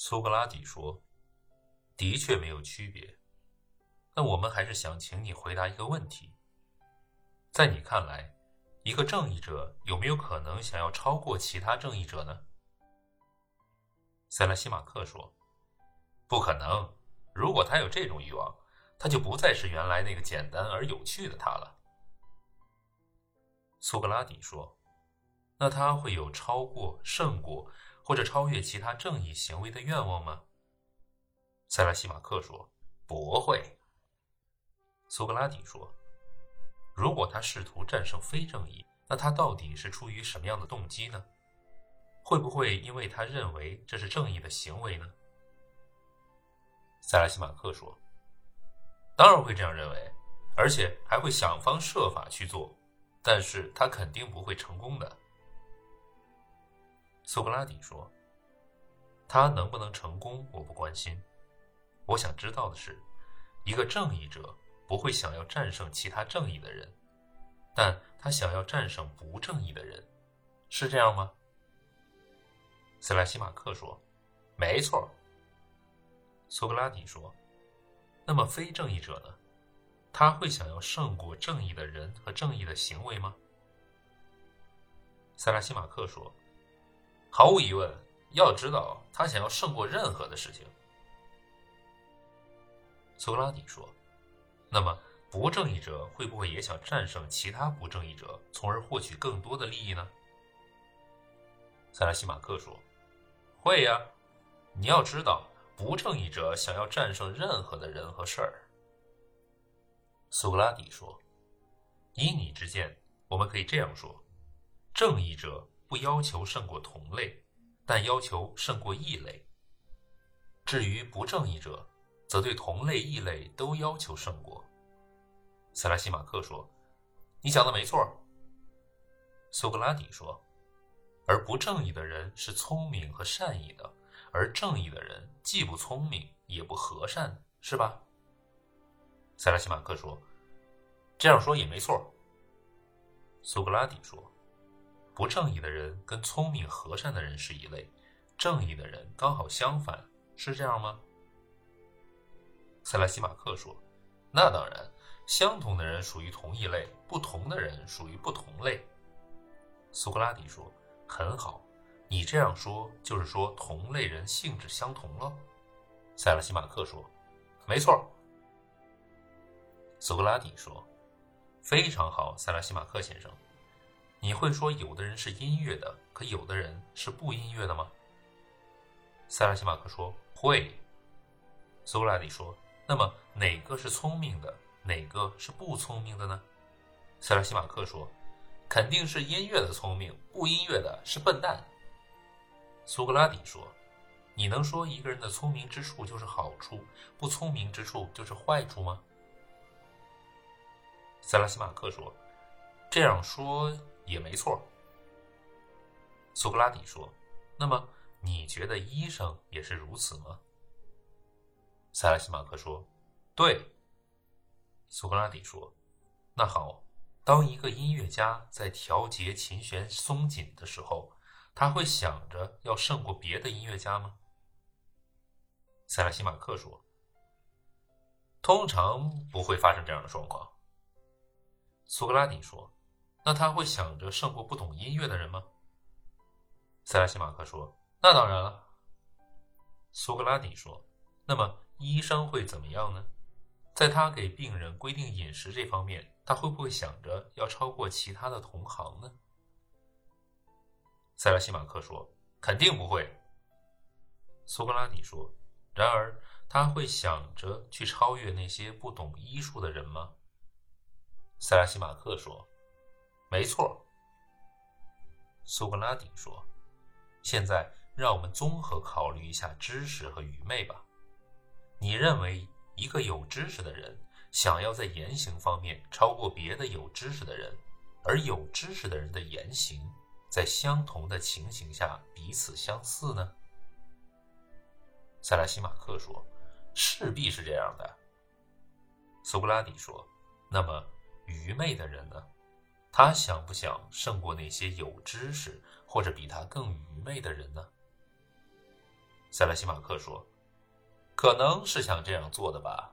苏格拉底说：“的确没有区别。那我们还是想请你回答一个问题：在你看来，一个正义者有没有可能想要超过其他正义者呢？”塞拉西马克说：“不可能。如果他有这种欲望，他就不再是原来那个简单而有趣的他了。”苏格拉底说：“那他会有超过、胜过？”或者超越其他正义行为的愿望吗？塞拉西马克说：“不会。”苏格拉底说：“如果他试图战胜非正义，那他到底是出于什么样的动机呢？会不会因为他认为这是正义的行为呢？”塞拉西马克说：“当然会这样认为，而且还会想方设法去做，但是他肯定不会成功的。”苏格拉底说：“他能不能成功，我不关心。我想知道的是，一个正义者不会想要战胜其他正义的人，但他想要战胜不正义的人，是这样吗？”斯莱西马克说：“没错。”苏格拉底说：“那么非正义者呢？他会想要胜过正义的人和正义的行为吗？”塞拉西马克说。毫无疑问，要知道他想要胜过任何的事情。苏格拉底说：“那么，不正义者会不会也想战胜其他不正义者，从而获取更多的利益呢？”塞拉西马克说：“会呀，你要知道，不正义者想要战胜任何的人和事儿。”苏格拉底说：“依你之见，我们可以这样说：正义者。”不要求胜过同类，但要求胜过异类。至于不正义者，则对同类、异类都要求胜过。塞拉西马克说：“你讲的没错。”苏格拉底说：“而不正义的人是聪明和善意的，而正义的人既不聪明也不和善，是吧？”塞拉西马克说：“这样说也没错。”苏格拉底说。不正义的人跟聪明和善的人是一类，正义的人刚好相反，是这样吗？塞拉西马克说：“那当然，相同的人属于同一类，不同的人属于不同类。”苏格拉底说：“很好，你这样说就是说同类人性质相同了。”塞拉西马克说：“没错。”苏格拉底说：“非常好，塞拉西马克先生。”你会说有的人是音乐的，可有的人是不音乐的吗？塞拉西马克说会。苏格拉底说：“那么哪个是聪明的，哪个是不聪明的呢？”塞拉西马克说：“肯定是音乐的聪明，不音乐的是笨蛋。”苏格拉底说：“你能说一个人的聪明之处就是好处，不聪明之处就是坏处吗？”塞拉西马克说：“这样说。”也没错，苏格拉底说：“那么你觉得医生也是如此吗？”塞拉西马克说：“对。”苏格拉底说：“那好，当一个音乐家在调节琴弦松紧的时候，他会想着要胜过别的音乐家吗？”塞拉西马克说：“通常不会发生这样的状况。”苏格拉底说。那他会想着胜过不懂音乐的人吗？塞拉西马克说：“那当然了。”苏格拉底说：“那么医生会怎么样呢？在他给病人规定饮食这方面，他会不会想着要超过其他的同行呢？”塞拉西马克说：“肯定不会。”苏格拉底说：“然而他会想着去超越那些不懂医术的人吗？”塞拉西马克说。没错，苏格拉底说：“现在让我们综合考虑一下知识和愚昧吧。你认为一个有知识的人想要在言行方面超过别的有知识的人，而有知识的人的言行在相同的情形下彼此相似呢？”塞拉西马克说：“势必是这样的。”苏格拉底说：“那么愚昧的人呢？”他想不想胜过那些有知识或者比他更愚昧的人呢？塞拉西马克说：“可能是想这样做的吧。”